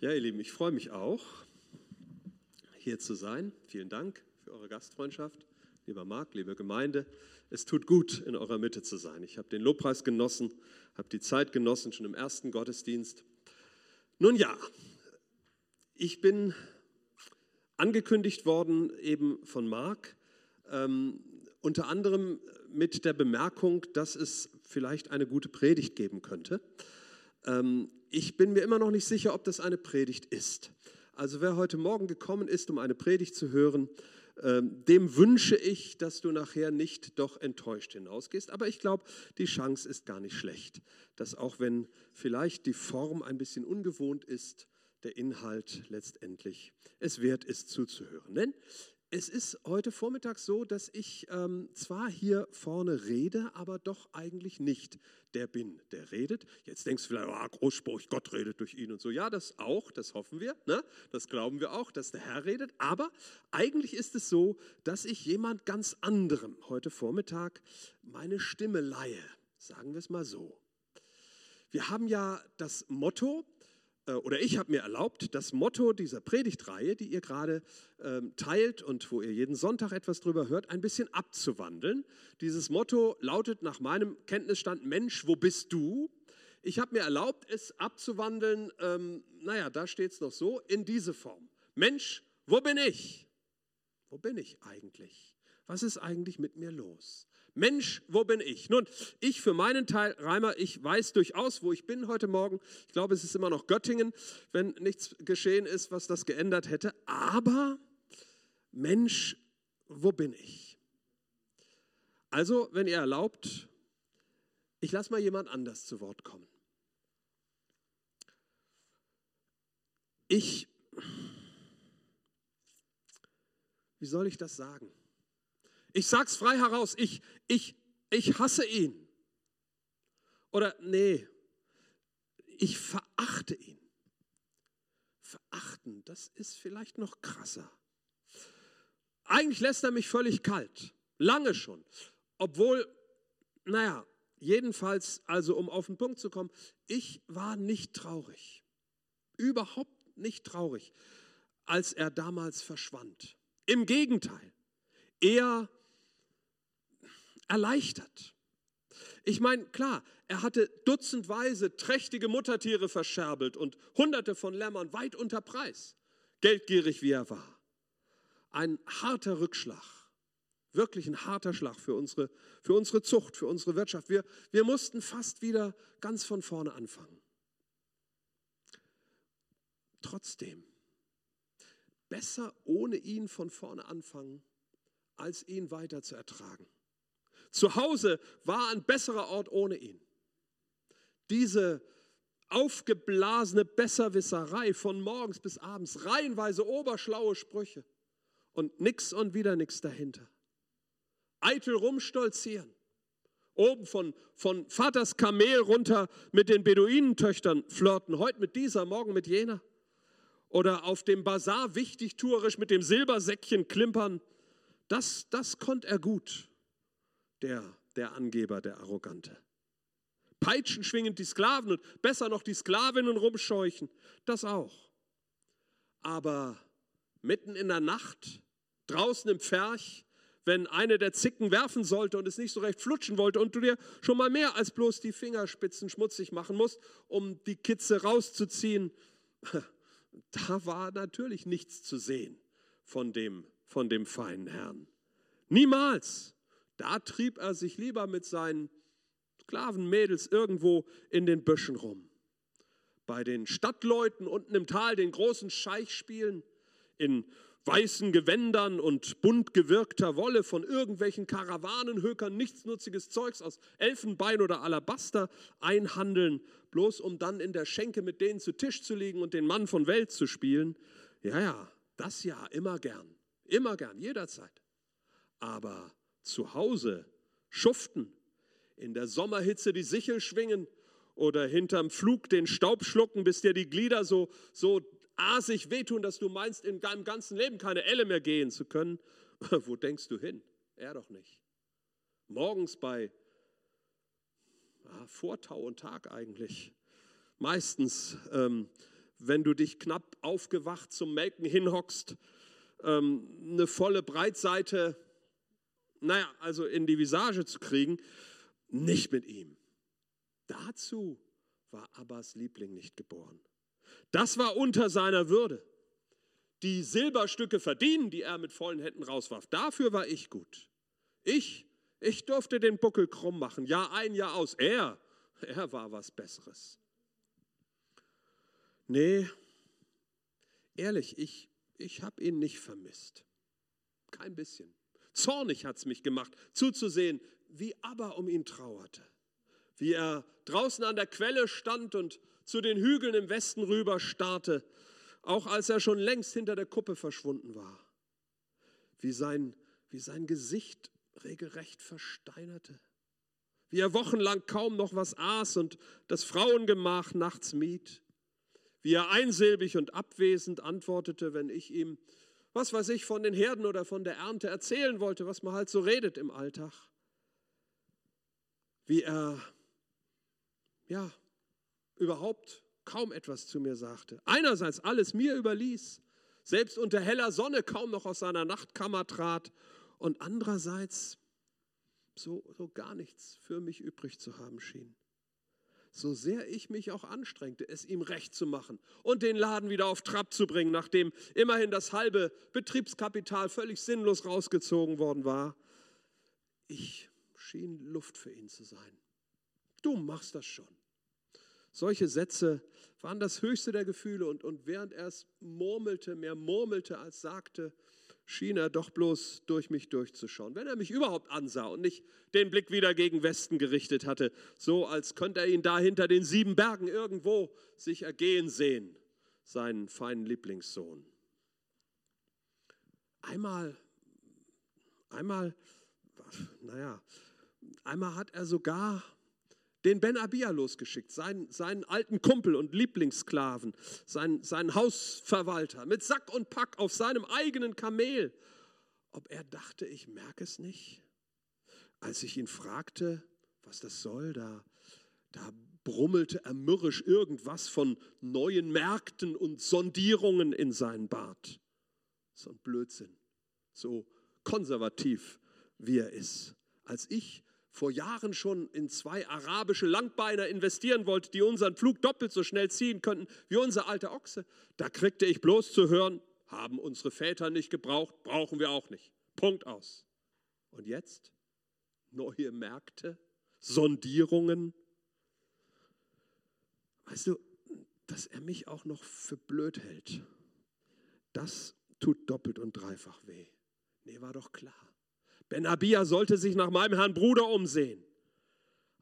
Ja, ihr Lieben, ich freue mich auch, hier zu sein. Vielen Dank für eure Gastfreundschaft. Lieber Marc, liebe Gemeinde, es tut gut, in eurer Mitte zu sein. Ich habe den Lobpreis genossen, habe die Zeit genossen, schon im ersten Gottesdienst. Nun ja, ich bin angekündigt worden eben von Marc, ähm, unter anderem mit der Bemerkung, dass es vielleicht eine gute Predigt geben könnte. Ähm, ich bin mir immer noch nicht sicher, ob das eine Predigt ist. Also wer heute Morgen gekommen ist, um eine Predigt zu hören, ähm, dem wünsche ich, dass du nachher nicht doch enttäuscht hinausgehst. Aber ich glaube, die Chance ist gar nicht schlecht, dass auch wenn vielleicht die Form ein bisschen ungewohnt ist, der Inhalt letztendlich es wert ist zuzuhören. Denn es ist heute Vormittag so, dass ich ähm, zwar hier vorne rede, aber doch eigentlich nicht der bin, der redet. Jetzt denkst du vielleicht, oh, Großspruch, Gott redet durch ihn und so. Ja, das auch, das hoffen wir, ne? das glauben wir auch, dass der Herr redet. Aber eigentlich ist es so, dass ich jemand ganz anderem heute Vormittag meine Stimme leihe. Sagen wir es mal so. Wir haben ja das Motto, oder ich habe mir erlaubt, das Motto dieser Predigtreihe, die ihr gerade ähm, teilt und wo ihr jeden Sonntag etwas drüber hört, ein bisschen abzuwandeln. Dieses Motto lautet nach meinem Kenntnisstand, Mensch, wo bist du? Ich habe mir erlaubt, es abzuwandeln, ähm, naja, da steht es noch so, in diese Form. Mensch, wo bin ich? Wo bin ich eigentlich? Was ist eigentlich mit mir los? Mensch, wo bin ich? Nun, ich für meinen Teil, Reimer, ich weiß durchaus, wo ich bin heute Morgen. Ich glaube, es ist immer noch Göttingen, wenn nichts geschehen ist, was das geändert hätte. Aber Mensch, wo bin ich? Also, wenn ihr erlaubt, ich lasse mal jemand anders zu Wort kommen. Ich, wie soll ich das sagen? Ich sag's frei heraus, ich, ich, ich hasse ihn. Oder nee, ich verachte ihn. Verachten, das ist vielleicht noch krasser. Eigentlich lässt er mich völlig kalt, lange schon. Obwohl, naja, jedenfalls, also um auf den Punkt zu kommen, ich war nicht traurig, überhaupt nicht traurig, als er damals verschwand. Im Gegenteil, er erleichtert. Ich meine, klar, er hatte dutzendweise trächtige Muttertiere verscherbelt und hunderte von Lämmern weit unter Preis, geldgierig wie er war. Ein harter Rückschlag, wirklich ein harter Schlag für unsere, für unsere Zucht, für unsere Wirtschaft. Wir, wir mussten fast wieder ganz von vorne anfangen. Trotzdem, besser ohne ihn von vorne anfangen, als ihn weiter zu ertragen. Zu Hause war ein besserer Ort ohne ihn. Diese aufgeblasene Besserwisserei von morgens bis abends, reihenweise oberschlaue Sprüche und nix und wieder nix dahinter. Eitel rumstolzieren. Oben von, von Vaters Kamel runter mit den Beduinentöchtern flirten, heute mit dieser, morgen mit jener. Oder auf dem Bazar wichtigtuerisch mit dem Silbersäckchen klimpern. Das, das konnte er gut der, der Angeber, der Arrogante. Peitschen schwingend die Sklaven und besser noch die Sklavinnen rumscheuchen, das auch. Aber mitten in der Nacht, draußen im Pferch, wenn eine der Zicken werfen sollte und es nicht so recht flutschen wollte und du dir schon mal mehr als bloß die Fingerspitzen schmutzig machen musst, um die Kitze rauszuziehen, da war natürlich nichts zu sehen von dem, von dem feinen Herrn. Niemals. Da trieb er sich lieber mit seinen Sklavenmädels irgendwo in den Büschen rum. Bei den Stadtleuten unten im Tal, den großen Scheichspielen, in weißen Gewändern und bunt gewirkter Wolle von irgendwelchen Karawanenhökern nichtsnutziges Zeugs aus Elfenbein oder Alabaster einhandeln, bloß um dann in der Schenke mit denen zu Tisch zu liegen und den Mann von Welt zu spielen. Ja, ja, das ja, immer gern, immer gern, jederzeit. Aber zu Hause schuften, in der Sommerhitze die Sichel schwingen oder hinterm Flug den Staub schlucken, bis dir die Glieder so, so asig wehtun, dass du meinst, in deinem ganzen Leben keine Elle mehr gehen zu können. Wo denkst du hin? Er doch nicht. Morgens bei ja, Vortau und Tag eigentlich. Meistens, ähm, wenn du dich knapp aufgewacht zum Melken hinhockst, ähm, eine volle Breitseite, naja, also in die Visage zu kriegen, nicht mit ihm. Dazu war Abbas Liebling nicht geboren. Das war unter seiner Würde. Die Silberstücke verdienen, die er mit vollen Händen rauswarf, dafür war ich gut. Ich, ich durfte den Buckel krumm machen, Jahr ein, Jahr aus. Er, er war was Besseres. Nee, ehrlich, ich, ich habe ihn nicht vermisst. Kein bisschen. Zornig hat es mich gemacht, zuzusehen, wie Abba um ihn trauerte. Wie er draußen an der Quelle stand und zu den Hügeln im Westen rüber starrte, auch als er schon längst hinter der Kuppe verschwunden war. Wie sein, wie sein Gesicht regelrecht versteinerte. Wie er wochenlang kaum noch was aß und das Frauengemach nachts mied wie er einsilbig und abwesend antwortete, wenn ich ihm, was weiß ich, von den Herden oder von der Ernte erzählen wollte, was man halt so redet im Alltag. Wie er, ja, überhaupt kaum etwas zu mir sagte. Einerseits alles mir überließ, selbst unter heller Sonne kaum noch aus seiner Nachtkammer trat und andererseits so, so gar nichts für mich übrig zu haben schien so sehr ich mich auch anstrengte, es ihm recht zu machen und den Laden wieder auf Trab zu bringen, nachdem immerhin das halbe Betriebskapital völlig sinnlos rausgezogen worden war, ich schien Luft für ihn zu sein. Du machst das schon. Solche Sätze waren das höchste der Gefühle und, und während er es murmelte, mehr murmelte als sagte, schien er doch bloß durch mich durchzuschauen. Wenn er mich überhaupt ansah und nicht den Blick wieder gegen Westen gerichtet hatte, so als könnte er ihn da hinter den sieben Bergen irgendwo sich ergehen sehen, seinen feinen Lieblingssohn. Einmal, einmal, naja, einmal hat er sogar den Ben Abia losgeschickt, seinen, seinen alten Kumpel und Lieblingssklaven, seinen, seinen Hausverwalter, mit Sack und Pack auf seinem eigenen Kamel. Ob er dachte, ich merke es nicht? Als ich ihn fragte, was das soll, da, da brummelte er mürrisch irgendwas von neuen Märkten und Sondierungen in seinen Bart. So ein Blödsinn, so konservativ wie er ist. Als ich vor Jahren schon in zwei arabische Langbeiner investieren wollte, die unseren Flug doppelt so schnell ziehen könnten wie unser alter Ochse, da kriegte ich bloß zu hören, haben unsere Väter nicht gebraucht, brauchen wir auch nicht. Punkt aus. Und jetzt neue Märkte, Sondierungen. Weißt du, dass er mich auch noch für blöd hält, das tut doppelt und dreifach weh. Nee, war doch klar. Ben Abia sollte sich nach meinem Herrn Bruder umsehen.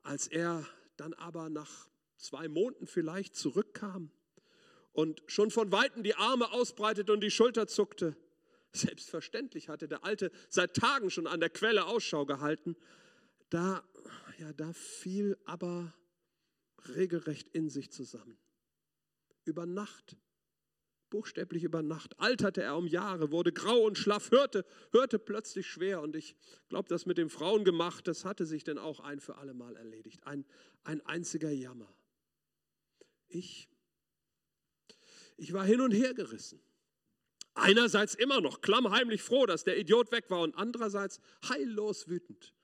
Als er dann aber nach zwei Monaten vielleicht zurückkam und schon von Weitem die Arme ausbreitete und die Schulter zuckte, selbstverständlich hatte der Alte seit Tagen schon an der Quelle Ausschau gehalten, da, ja, da fiel aber regelrecht in sich zusammen. Über Nacht buchstäblich über Nacht. Alterte er um Jahre, wurde grau und schlaff, hörte, hörte plötzlich schwer. Und ich glaube, das mit den Frauen gemacht, das hatte sich dann auch ein für alle Mal erledigt. Ein, ein einziger Jammer. Ich, ich war hin und her gerissen. Einerseits immer noch klammheimlich froh, dass der Idiot weg war und andererseits heillos wütend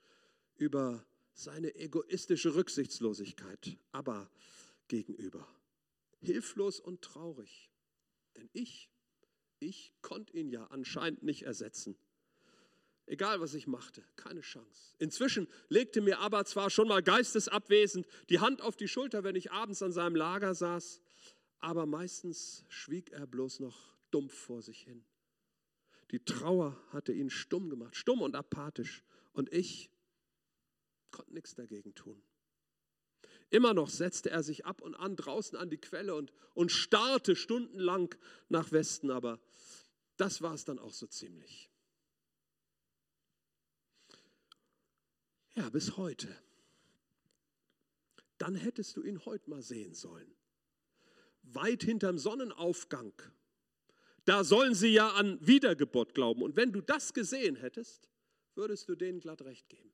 über seine egoistische Rücksichtslosigkeit, aber gegenüber. Hilflos und traurig. Denn ich, ich konnte ihn ja anscheinend nicht ersetzen. Egal, was ich machte, keine Chance. Inzwischen legte mir aber zwar schon mal geistesabwesend die Hand auf die Schulter, wenn ich abends an seinem Lager saß, aber meistens schwieg er bloß noch dumpf vor sich hin. Die Trauer hatte ihn stumm gemacht, stumm und apathisch. Und ich konnte nichts dagegen tun. Immer noch setzte er sich ab und an draußen an die Quelle und, und starrte stundenlang nach Westen, aber das war es dann auch so ziemlich. Ja, bis heute. Dann hättest du ihn heute mal sehen sollen. Weit hinterm Sonnenaufgang. Da sollen sie ja an Wiedergeburt glauben. Und wenn du das gesehen hättest, würdest du denen glatt recht geben.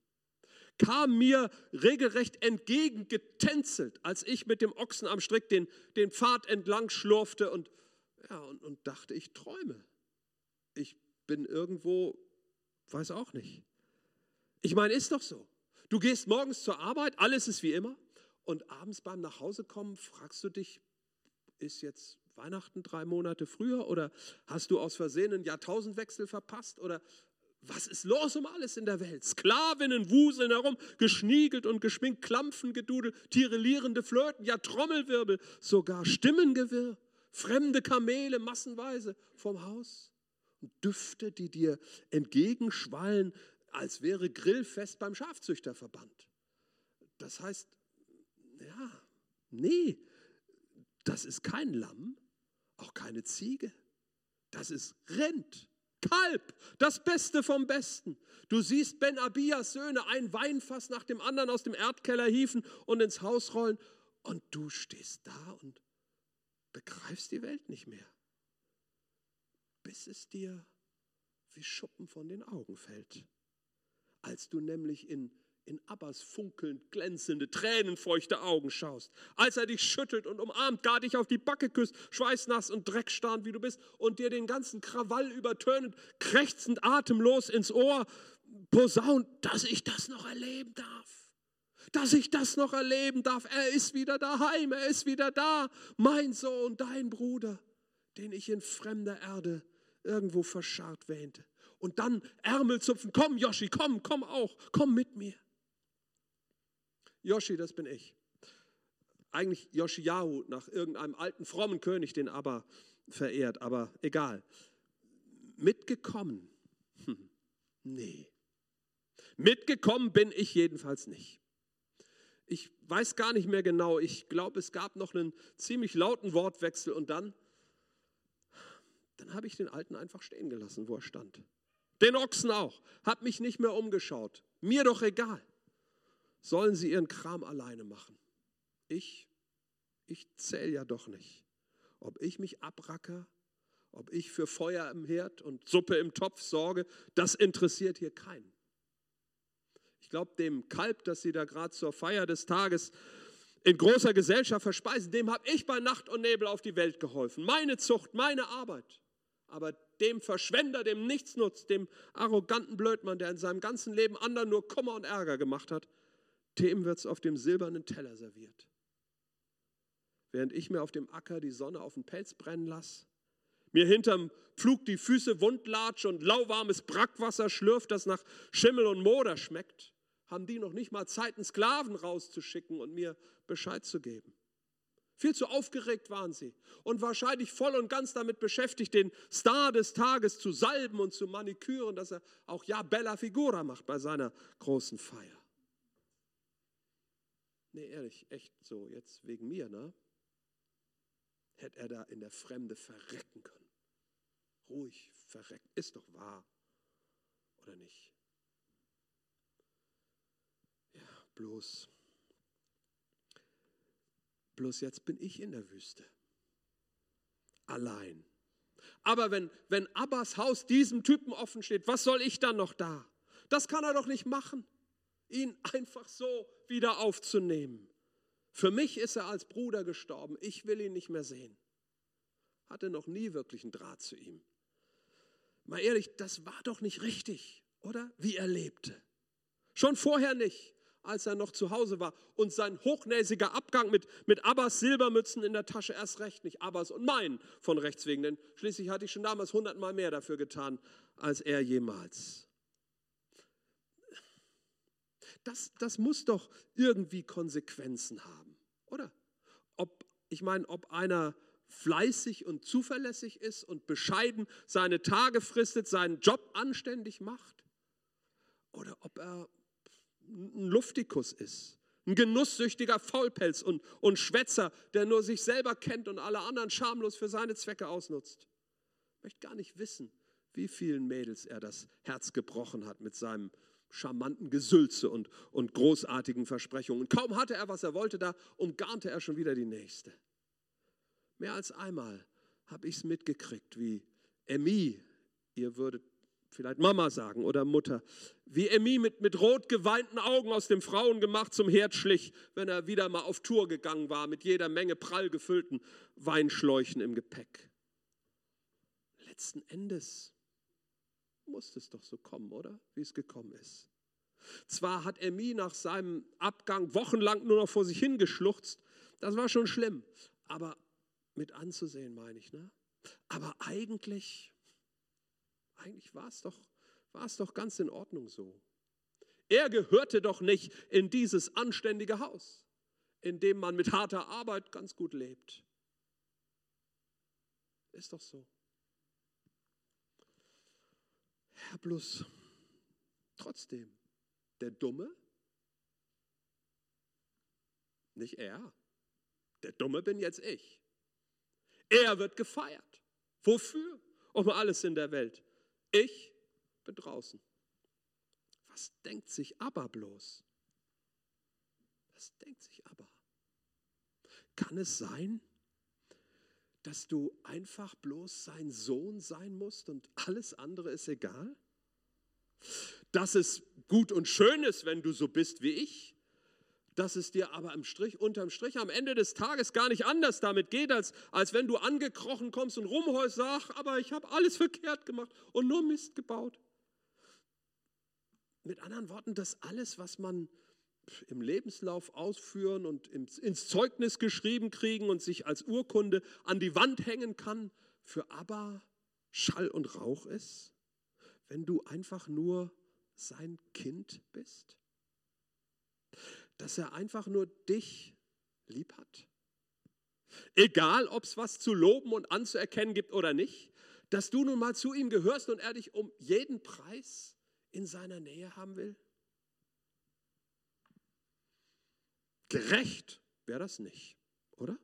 Kam mir regelrecht entgegengetänzelt, als ich mit dem Ochsen am Strick den, den Pfad entlang schlurfte und, ja, und, und dachte, ich träume. Ich bin irgendwo, weiß auch nicht. Ich meine, ist doch so. Du gehst morgens zur Arbeit, alles ist wie immer. Und abends beim Nachhausekommen fragst du dich, ist jetzt Weihnachten drei Monate früher oder hast du aus Versehen einen Jahrtausendwechsel verpasst oder was ist los um alles in der Welt? Sklavinnen wuseln herum, geschniegelt und geschminkt, Klampfen gedudelt, tirelierende Flöten, ja Trommelwirbel, sogar Stimmengewirr, fremde Kamele massenweise vom Haus und Düfte, die dir entgegenschwallen, als wäre Grillfest beim Schafzüchterverband. Das heißt, ja, nee, das ist kein Lamm, auch keine Ziege. Das ist Rind, Kalb, das Beste vom Besten. Du siehst Ben Abias Söhne ein Weinfass nach dem anderen aus dem Erdkeller hieven und ins Haus rollen und du stehst da und begreifst die Welt nicht mehr, bis es dir wie Schuppen von den Augen fällt. Als du nämlich in in Abbas funkelnd glänzende, tränenfeuchte Augen schaust, als er dich schüttelt und umarmt, gar dich auf die Backe küsst, schweißnass und dreckstarrend wie du bist und dir den ganzen Krawall übertönend, krächzend, atemlos ins Ohr posaunt, dass ich das noch erleben darf. Dass ich das noch erleben darf. Er ist wieder daheim, er ist wieder da, mein Sohn, dein Bruder, den ich in fremder Erde irgendwo verscharrt wähnte. Und dann Ärmel zupfen, komm Joschi, komm, komm auch, komm mit mir. Yoshi, das bin ich. Eigentlich Yoshiyahu nach irgendeinem alten frommen König, den aber verehrt, aber egal. Mitgekommen? Hm, nee. Mitgekommen bin ich jedenfalls nicht. Ich weiß gar nicht mehr genau. Ich glaube, es gab noch einen ziemlich lauten Wortwechsel und dann, dann habe ich den Alten einfach stehen gelassen, wo er stand. Den Ochsen auch. Habe mich nicht mehr umgeschaut. Mir doch egal sollen sie ihren Kram alleine machen. Ich, ich zähle ja doch nicht. Ob ich mich abracker, ob ich für Feuer im Herd und Suppe im Topf sorge, das interessiert hier keinen. Ich glaube, dem Kalb, das sie da gerade zur Feier des Tages in großer Gesellschaft verspeisen, dem habe ich bei Nacht und Nebel auf die Welt geholfen. Meine Zucht, meine Arbeit. Aber dem Verschwender, dem nichts nutzt, dem arroganten Blödmann, der in seinem ganzen Leben anderen nur Kummer und Ärger gemacht hat, dem wird es auf dem silbernen Teller serviert. Während ich mir auf dem Acker die Sonne auf den Pelz brennen lasse, mir hinterm Pflug die Füße wundlatsche und lauwarmes Brackwasser schlürft, das nach Schimmel und Moder schmeckt, haben die noch nicht mal Zeit, einen Sklaven rauszuschicken und mir Bescheid zu geben. Viel zu aufgeregt waren sie und wahrscheinlich voll und ganz damit beschäftigt, den Star des Tages zu salben und zu maniküren, dass er auch ja Bella Figura macht bei seiner großen Feier. Nee, ehrlich, echt so, jetzt wegen mir, ne? Hätte er da in der Fremde verrecken können. Ruhig verreckt, ist doch wahr. Oder nicht? Ja, bloß. Bloß jetzt bin ich in der Wüste. Allein. Aber wenn, wenn Abbas Haus diesem Typen offen steht, was soll ich dann noch da? Das kann er doch nicht machen ihn einfach so wieder aufzunehmen. Für mich ist er als Bruder gestorben. Ich will ihn nicht mehr sehen. Hatte noch nie wirklich einen Draht zu ihm. Mal ehrlich, das war doch nicht richtig, oder? Wie er lebte. Schon vorher nicht, als er noch zu Hause war. Und sein hochnäsiger Abgang mit, mit Abbas Silbermützen in der Tasche erst recht nicht. Abbas und mein von rechts wegen. Denn schließlich hatte ich schon damals hundertmal mehr dafür getan, als er jemals das, das muss doch irgendwie Konsequenzen haben, oder? Ob, ich meine, ob einer fleißig und zuverlässig ist und bescheiden seine Tage fristet, seinen Job anständig macht, oder ob er ein Luftikus ist, ein genusssüchtiger Faulpelz und, und Schwätzer, der nur sich selber kennt und alle anderen schamlos für seine Zwecke ausnutzt. Ich möchte gar nicht wissen, wie vielen Mädels er das Herz gebrochen hat mit seinem charmanten Gesülze und, und großartigen Versprechungen. kaum hatte er, was er wollte, da umgarnte er schon wieder die nächste. Mehr als einmal habe ich es mitgekriegt, wie Emmy, ihr würdet vielleicht Mama sagen oder Mutter, wie Emmy mit, mit rot geweinten Augen aus dem Frauengemach zum Herd schlich, wenn er wieder mal auf Tour gegangen war mit jeder Menge prall gefüllten Weinschläuchen im Gepäck. Letzten Endes muss es doch so kommen, oder? Wie es gekommen ist. Zwar hat Emmy nach seinem Abgang wochenlang nur noch vor sich hingeschluchzt, das war schon schlimm, aber mit anzusehen, meine ich. Ne? Aber eigentlich eigentlich war es doch, war es doch ganz in Ordnung so. Er gehörte doch nicht in dieses anständige Haus, in dem man mit harter Arbeit ganz gut lebt. Ist doch so. Bloß trotzdem, der Dumme, nicht er, der Dumme bin jetzt ich. Er wird gefeiert. Wofür? Um alles in der Welt. Ich bin draußen. Was denkt sich aber bloß? Was denkt sich aber? Kann es sein, dass du einfach bloß sein Sohn sein musst und alles andere ist egal? Dass es gut und schön ist, wenn du so bist wie ich? dass es dir aber im Strich, unterm Strich am Ende des Tages gar nicht anders damit geht, als, als wenn du angekrochen kommst und rumheust, sag, aber ich habe alles verkehrt gemacht und nur Mist gebaut. Mit anderen Worten, das alles, was man im Lebenslauf ausführen und ins Zeugnis geschrieben kriegen und sich als Urkunde an die Wand hängen kann, für aber Schall und Rauch ist, wenn du einfach nur sein Kind bist? dass er einfach nur dich lieb hat. Egal, ob es was zu loben und anzuerkennen gibt oder nicht, dass du nun mal zu ihm gehörst und er dich um jeden Preis in seiner Nähe haben will? Gerecht wäre das nicht, oder?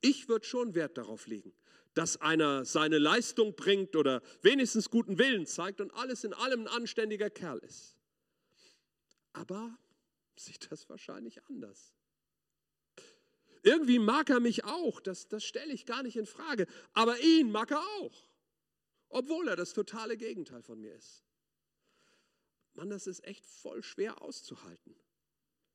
Ich würde schon Wert darauf legen, dass einer seine Leistung bringt oder wenigstens guten Willen zeigt und alles in allem ein anständiger Kerl ist. Aber sieht das wahrscheinlich anders. Irgendwie mag er mich auch, das, das stelle ich gar nicht in Frage, aber ihn mag er auch, obwohl er das totale Gegenteil von mir ist. Mann, das ist echt voll schwer auszuhalten.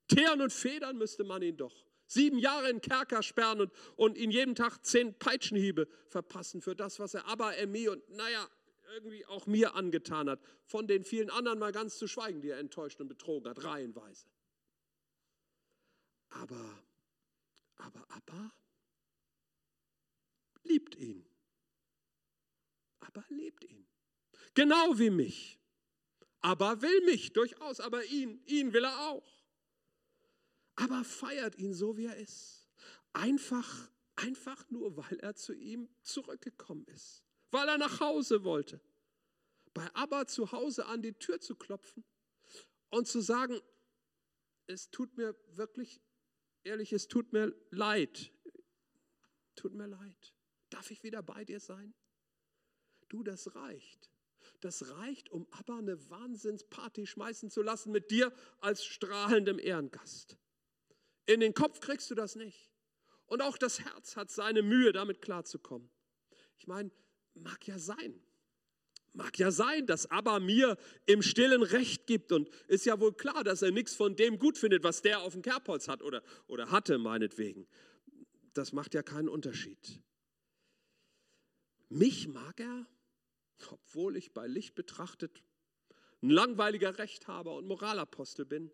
Teeren und Federn müsste man ihn doch. Sieben Jahre in Kerker sperren und, und ihn jeden Tag zehn Peitschenhiebe verpassen für das, was er aber er mir und naja, irgendwie auch mir angetan hat. Von den vielen anderen mal ganz zu schweigen, die er enttäuscht und betrogen hat, reihenweise. Aber, aber Abba liebt ihn. Abba liebt ihn. Genau wie mich. Aber will mich durchaus, aber ihn, ihn will er auch. Aber feiert ihn so, wie er ist. Einfach, einfach nur, weil er zu ihm zurückgekommen ist. Weil er nach Hause wollte. Bei Abba zu Hause an die Tür zu klopfen und zu sagen, es tut mir wirklich ehrlich, es tut mir leid. Tut mir leid. Darf ich wieder bei dir sein? Du, das reicht. Das reicht, um aber eine Wahnsinnsparty schmeißen zu lassen mit dir als strahlendem Ehrengast. In den Kopf kriegst du das nicht. Und auch das Herz hat seine Mühe, damit klarzukommen. Ich meine, mag ja sein. Mag ja sein, dass Abba mir im Stillen Recht gibt und ist ja wohl klar, dass er nichts von dem gut findet, was der auf dem Kerbholz hat oder, oder hatte, meinetwegen. Das macht ja keinen Unterschied. Mich mag er, obwohl ich bei Licht betrachtet ein langweiliger Rechthaber und Moralapostel bin.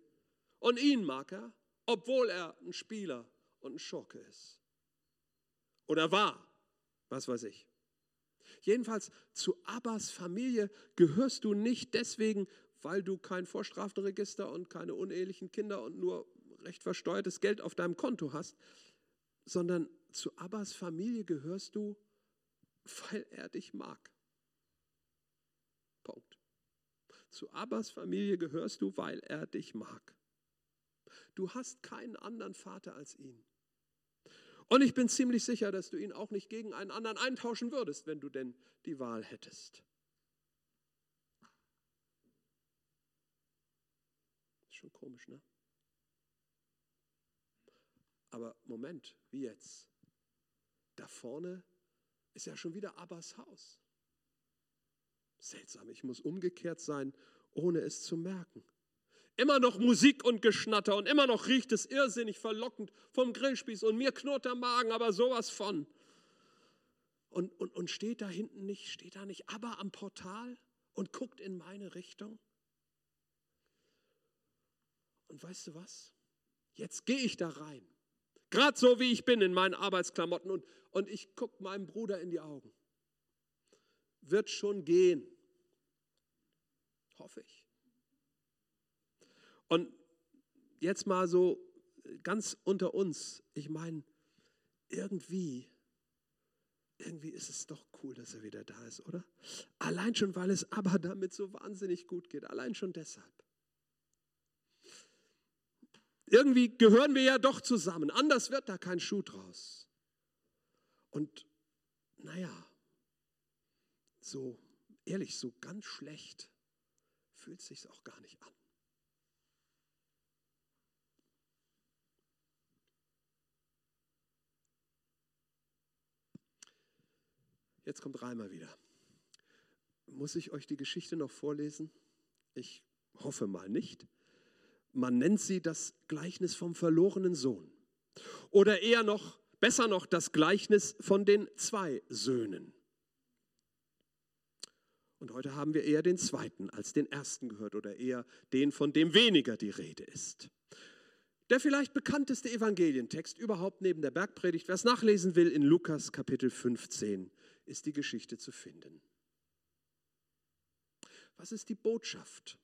Und ihn mag er, obwohl er ein Spieler und ein Schurke ist. Oder war, was weiß ich. Jedenfalls zu Abbas Familie gehörst du nicht deswegen, weil du kein Vorstrafenregister und keine unehelichen Kinder und nur recht versteuertes Geld auf deinem Konto hast, sondern zu Abbas Familie gehörst du, weil er dich mag. Punkt. Zu Abbas Familie gehörst du, weil er dich mag. Du hast keinen anderen Vater als ihn. Und ich bin ziemlich sicher, dass du ihn auch nicht gegen einen anderen eintauschen würdest, wenn du denn die Wahl hättest. Ist schon komisch, ne? Aber Moment, wie jetzt? Da vorne ist ja schon wieder Abbas Haus. Seltsam, ich muss umgekehrt sein, ohne es zu merken. Immer noch Musik und Geschnatter und immer noch riecht es irrsinnig verlockend vom Grillspieß und mir knurrt der Magen, aber sowas von. Und, und, und steht da hinten nicht, steht da nicht aber am Portal und guckt in meine Richtung? Und weißt du was? Jetzt gehe ich da rein. Gerade so wie ich bin in meinen Arbeitsklamotten und, und ich gucke meinem Bruder in die Augen. Wird schon gehen. Hoffe ich. Und jetzt mal so ganz unter uns. Ich meine, irgendwie, irgendwie ist es doch cool, dass er wieder da ist, oder? Allein schon, weil es aber damit so wahnsinnig gut geht. Allein schon deshalb. Irgendwie gehören wir ja doch zusammen. Anders wird da kein Schuh draus. Und naja, so ehrlich, so ganz schlecht fühlt sich auch gar nicht an. Jetzt kommt Reimer wieder. Muss ich euch die Geschichte noch vorlesen? Ich hoffe mal nicht. Man nennt sie das Gleichnis vom verlorenen Sohn. Oder eher noch, besser noch, das Gleichnis von den zwei Söhnen. Und heute haben wir eher den zweiten als den ersten gehört oder eher den, von dem weniger die Rede ist. Der vielleicht bekannteste Evangelientext überhaupt neben der Bergpredigt, wer es nachlesen will, in Lukas Kapitel 15 ist die Geschichte zu finden. Was ist die Botschaft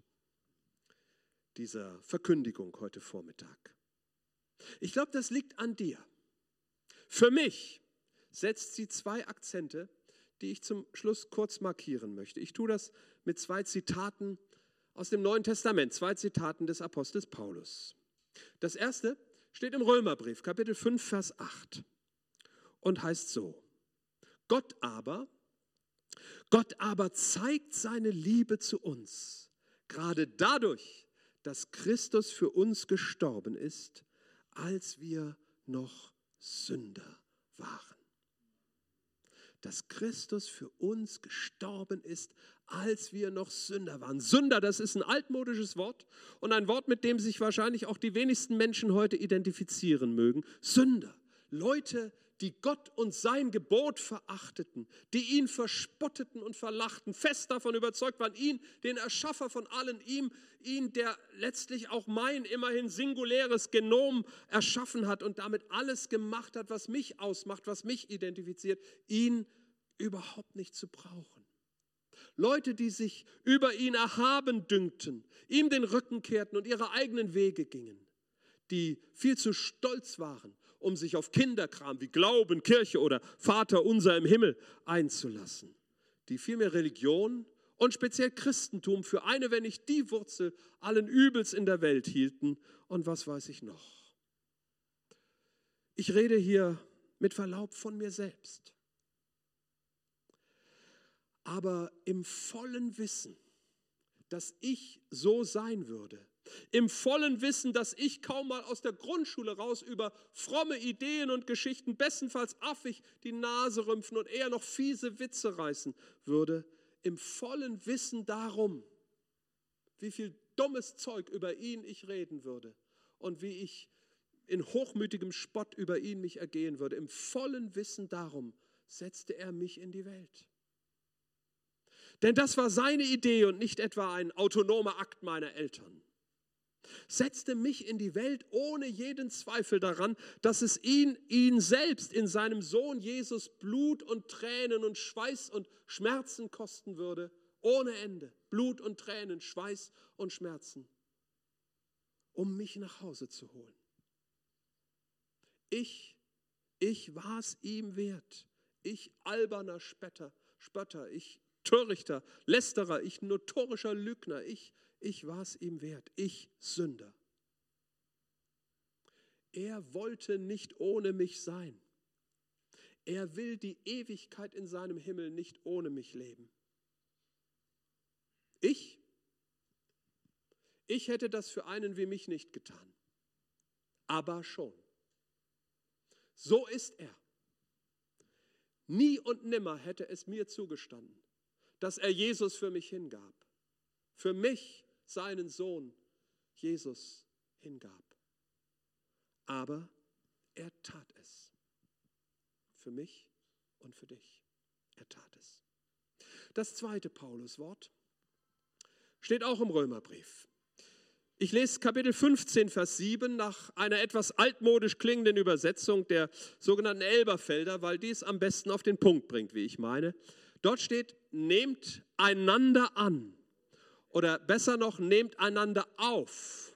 dieser Verkündigung heute Vormittag. Ich glaube, das liegt an dir. Für mich setzt sie zwei Akzente, die ich zum Schluss kurz markieren möchte. Ich tue das mit zwei Zitaten aus dem Neuen Testament, zwei Zitaten des Apostels Paulus. Das erste steht im Römerbrief, Kapitel 5, Vers 8 und heißt so, Gott aber, Gott aber zeigt seine Liebe zu uns, gerade dadurch, dass Christus für uns gestorben ist, als wir noch Sünder waren. Dass Christus für uns gestorben ist, als wir noch Sünder waren. Sünder, das ist ein altmodisches Wort und ein Wort, mit dem sich wahrscheinlich auch die wenigsten Menschen heute identifizieren mögen. Sünder, Leute, die die Gott und sein Gebot verachteten, die ihn verspotteten und verlachten, fest davon überzeugt waren, ihn, den Erschaffer von allen, ihm, ihn, der letztlich auch mein immerhin singuläres Genom erschaffen hat und damit alles gemacht hat, was mich ausmacht, was mich identifiziert, ihn überhaupt nicht zu brauchen. Leute, die sich über ihn erhaben dünkten, ihm den Rücken kehrten und ihre eigenen Wege gingen, die viel zu stolz waren um sich auf Kinderkram wie Glauben, Kirche oder Vater unser im Himmel einzulassen, die vielmehr Religion und speziell Christentum für eine, wenn nicht die Wurzel allen Übels in der Welt hielten und was weiß ich noch. Ich rede hier mit Verlaub von mir selbst, aber im vollen Wissen, dass ich so sein würde, im vollen Wissen, dass ich kaum mal aus der Grundschule raus über fromme Ideen und Geschichten, bestenfalls affig die Nase rümpfen und eher noch fiese Witze reißen würde, im vollen Wissen darum, wie viel dummes Zeug über ihn ich reden würde und wie ich in hochmütigem Spott über ihn mich ergehen würde, im vollen Wissen darum setzte er mich in die Welt. Denn das war seine Idee und nicht etwa ein autonomer Akt meiner Eltern setzte mich in die Welt ohne jeden Zweifel daran, dass es ihn, ihn selbst in seinem Sohn Jesus Blut und Tränen und Schweiß und Schmerzen kosten würde, ohne Ende. Blut und Tränen, Schweiß und Schmerzen, um mich nach Hause zu holen. Ich, ich war es ihm wert. Ich alberner Spötter, Spötter, ich törichter, lästerer, ich notorischer Lügner, ich ich war es ihm wert, ich Sünder. Er wollte nicht ohne mich sein. Er will die Ewigkeit in seinem Himmel nicht ohne mich leben. Ich? Ich hätte das für einen wie mich nicht getan. Aber schon. So ist er. Nie und nimmer hätte es mir zugestanden, dass er Jesus für mich hingab. Für mich seinen Sohn Jesus hingab. Aber er tat es. Für mich und für dich. Er tat es. Das zweite Pauluswort steht auch im Römerbrief. Ich lese Kapitel 15, Vers 7 nach einer etwas altmodisch klingenden Übersetzung der sogenannten Elberfelder, weil dies am besten auf den Punkt bringt, wie ich meine. Dort steht, nehmt einander an oder besser noch, nehmt einander auf.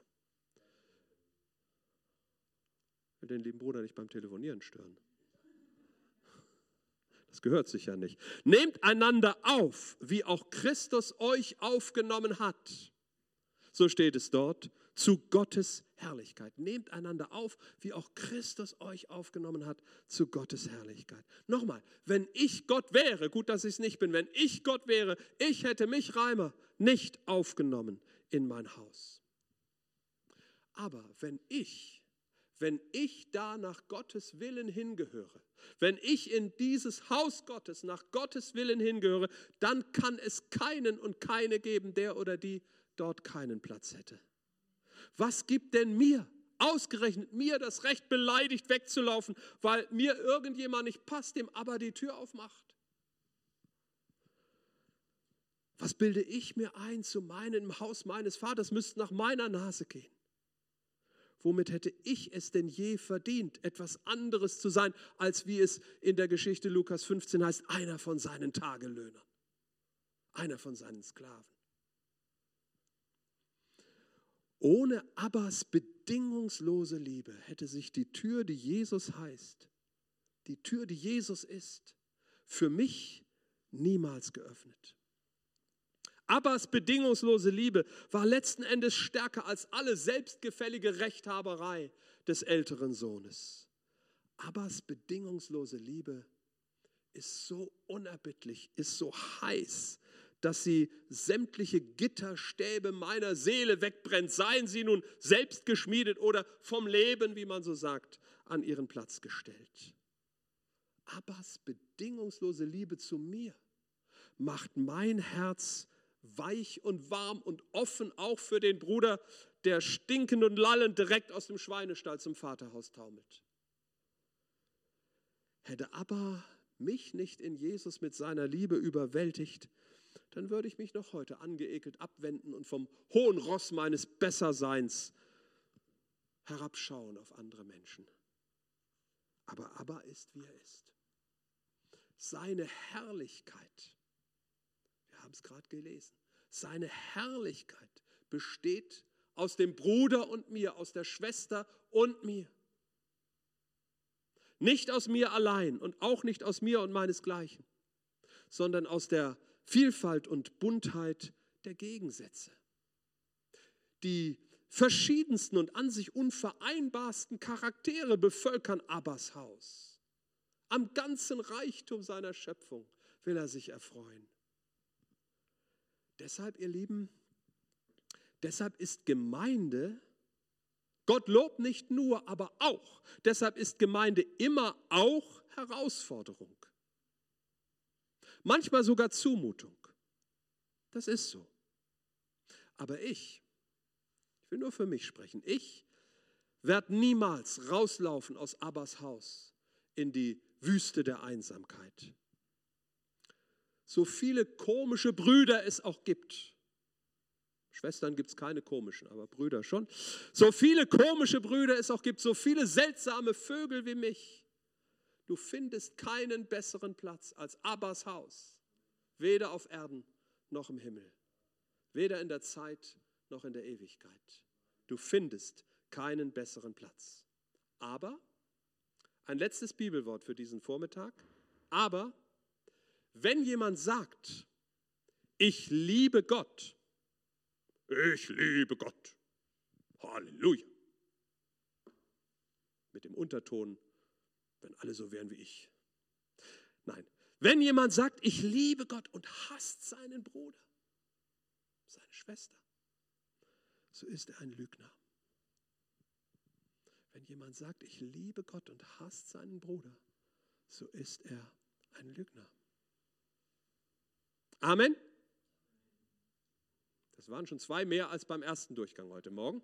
Ich will den lieben Bruder nicht beim Telefonieren stören. Das gehört sich ja nicht. Nehmt einander auf, wie auch Christus euch aufgenommen hat. So steht es dort, zu Gottes Herrlichkeit. Nehmt einander auf, wie auch Christus euch aufgenommen hat, zu Gottes Herrlichkeit. Nochmal, wenn ich Gott wäre, gut, dass ich es nicht bin, wenn ich Gott wäre, ich hätte mich, Reimer, nicht aufgenommen in mein Haus. Aber wenn ich, wenn ich da nach Gottes Willen hingehöre, wenn ich in dieses Haus Gottes nach Gottes Willen hingehöre, dann kann es keinen und keine geben, der oder die dort keinen Platz hätte. Was gibt denn mir, ausgerechnet mir, das Recht, beleidigt wegzulaufen, weil mir irgendjemand nicht passt, dem aber die Tür aufmacht? Was bilde ich mir ein, zu meinen im Haus meines Vaters müsste nach meiner Nase gehen? Womit hätte ich es denn je verdient, etwas anderes zu sein, als wie es in der Geschichte Lukas 15 heißt, einer von seinen Tagelöhnern, einer von seinen Sklaven? Ohne Abbas bedingungslose Liebe hätte sich die Tür, die Jesus heißt, die Tür, die Jesus ist, für mich niemals geöffnet. Abbas bedingungslose Liebe war letzten Endes stärker als alle selbstgefällige Rechthaberei des älteren Sohnes. Abbas bedingungslose Liebe ist so unerbittlich, ist so heiß, dass sie sämtliche Gitterstäbe meiner Seele wegbrennt, seien sie nun selbst geschmiedet oder vom Leben, wie man so sagt, an ihren Platz gestellt. Abbas bedingungslose Liebe zu mir macht mein Herz weich und warm und offen, auch für den Bruder, der stinkend und lallend direkt aus dem Schweinestall zum Vaterhaus taumelt. Hätte aber mich nicht in Jesus mit seiner Liebe überwältigt, dann würde ich mich noch heute angeekelt abwenden und vom hohen Ross meines Besserseins herabschauen auf andere Menschen. Aber Abba ist, wie er ist. Seine Herrlichkeit haben es gerade gelesen. Seine Herrlichkeit besteht aus dem Bruder und mir, aus der Schwester und mir. Nicht aus mir allein und auch nicht aus mir und meinesgleichen, sondern aus der Vielfalt und Buntheit der Gegensätze. Die verschiedensten und an sich unvereinbarsten Charaktere bevölkern Abbas Haus. Am ganzen Reichtum seiner Schöpfung will er sich erfreuen. Deshalb, ihr Lieben, deshalb ist Gemeinde, Gott lobt nicht nur, aber auch. Deshalb ist Gemeinde immer auch Herausforderung. Manchmal sogar Zumutung. Das ist so. Aber ich, ich will nur für mich sprechen, ich werde niemals rauslaufen aus Abbas Haus in die Wüste der Einsamkeit so viele komische Brüder es auch gibt. Schwestern gibt es keine komischen, aber Brüder schon. So viele komische Brüder es auch gibt, so viele seltsame Vögel wie mich. Du findest keinen besseren Platz als Abbas Haus, weder auf Erden noch im Himmel, weder in der Zeit noch in der Ewigkeit. Du findest keinen besseren Platz. Aber, ein letztes Bibelwort für diesen Vormittag, aber wenn jemand sagt, ich liebe Gott, ich liebe Gott, Halleluja, mit dem Unterton, wenn alle so wären wie ich. Nein, wenn jemand sagt, ich liebe Gott und hasst seinen Bruder, seine Schwester, so ist er ein Lügner. Wenn jemand sagt, ich liebe Gott und hasst seinen Bruder, so ist er ein Lügner. Amen. Das waren schon zwei mehr als beim ersten Durchgang heute Morgen.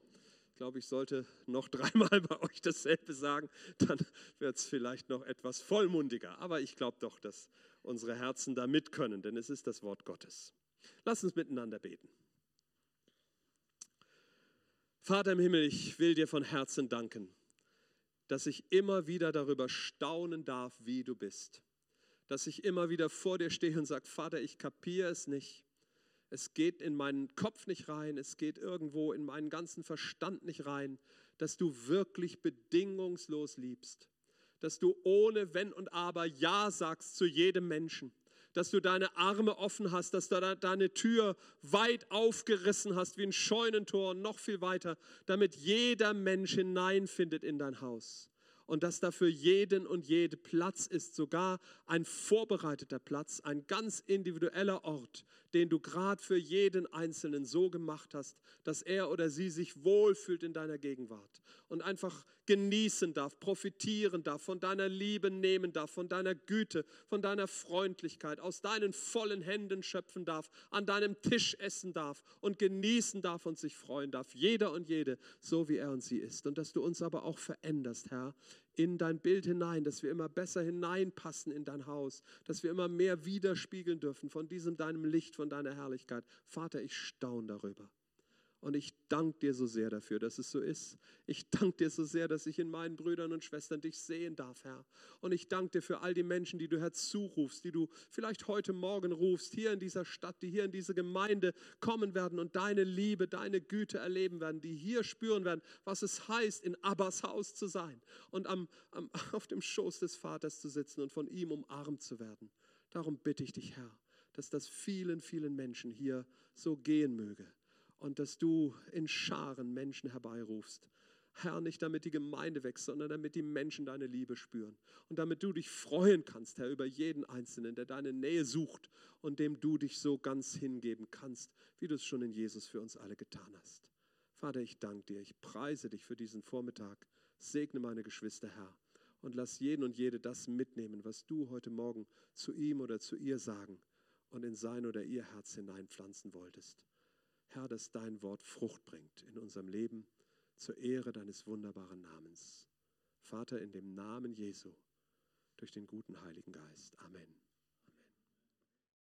Ich glaube, ich sollte noch dreimal bei euch dasselbe sagen, dann wird es vielleicht noch etwas vollmundiger. Aber ich glaube doch, dass unsere Herzen da mit können, denn es ist das Wort Gottes. Lass uns miteinander beten. Vater im Himmel, ich will dir von Herzen danken, dass ich immer wieder darüber staunen darf, wie du bist. Dass ich immer wieder vor dir stehe und sage, Vater, ich kapiere es nicht. Es geht in meinen Kopf nicht rein, es geht irgendwo in meinen ganzen Verstand nicht rein, dass du wirklich bedingungslos liebst, dass du ohne Wenn und Aber Ja sagst zu jedem Menschen, dass du deine Arme offen hast, dass du deine Tür weit aufgerissen hast wie ein Scheunentor und noch viel weiter, damit jeder Mensch hineinfindet in dein Haus und dass da für jeden und jede Platz ist, sogar ein vorbereiteter Platz, ein ganz individueller Ort, den du gerade für jeden Einzelnen so gemacht hast, dass er oder sie sich wohlfühlt in deiner Gegenwart und einfach genießen darf, profitieren darf, von deiner Liebe nehmen darf, von deiner Güte, von deiner Freundlichkeit, aus deinen vollen Händen schöpfen darf, an deinem Tisch essen darf und genießen darf und sich freuen darf, jeder und jede, so wie er und sie ist. Und dass du uns aber auch veränderst, Herr, in dein Bild hinein, dass wir immer besser hineinpassen in dein Haus, dass wir immer mehr widerspiegeln dürfen von diesem deinem Licht, von deiner Herrlichkeit. Vater, ich staune darüber. Und ich danke dir so sehr dafür, dass es so ist. Ich danke dir so sehr, dass ich in meinen Brüdern und Schwestern dich sehen darf, Herr. Und ich danke dir für all die Menschen, die du herzurufst, die du vielleicht heute Morgen rufst, hier in dieser Stadt, die hier in diese Gemeinde kommen werden und deine Liebe, deine Güte erleben werden, die hier spüren werden, was es heißt, in Abbas Haus zu sein und am, am, auf dem Schoß des Vaters zu sitzen und von ihm umarmt zu werden. Darum bitte ich dich, Herr, dass das vielen, vielen Menschen hier so gehen möge und dass du in Scharen Menschen herbeirufst. Herr, nicht damit die Gemeinde wächst, sondern damit die Menschen deine Liebe spüren. Und damit du dich freuen kannst, Herr, über jeden Einzelnen, der deine Nähe sucht und dem du dich so ganz hingeben kannst, wie du es schon in Jesus für uns alle getan hast. Vater, ich danke dir, ich preise dich für diesen Vormittag. Segne meine Geschwister, Herr, und lass jeden und jede das mitnehmen, was du heute Morgen zu ihm oder zu ihr sagen und in sein oder ihr Herz hineinpflanzen wolltest. Herr, dass dein Wort Frucht bringt in unserem Leben zur Ehre deines wunderbaren Namens. Vater, in dem Namen Jesu, durch den guten Heiligen Geist. Amen.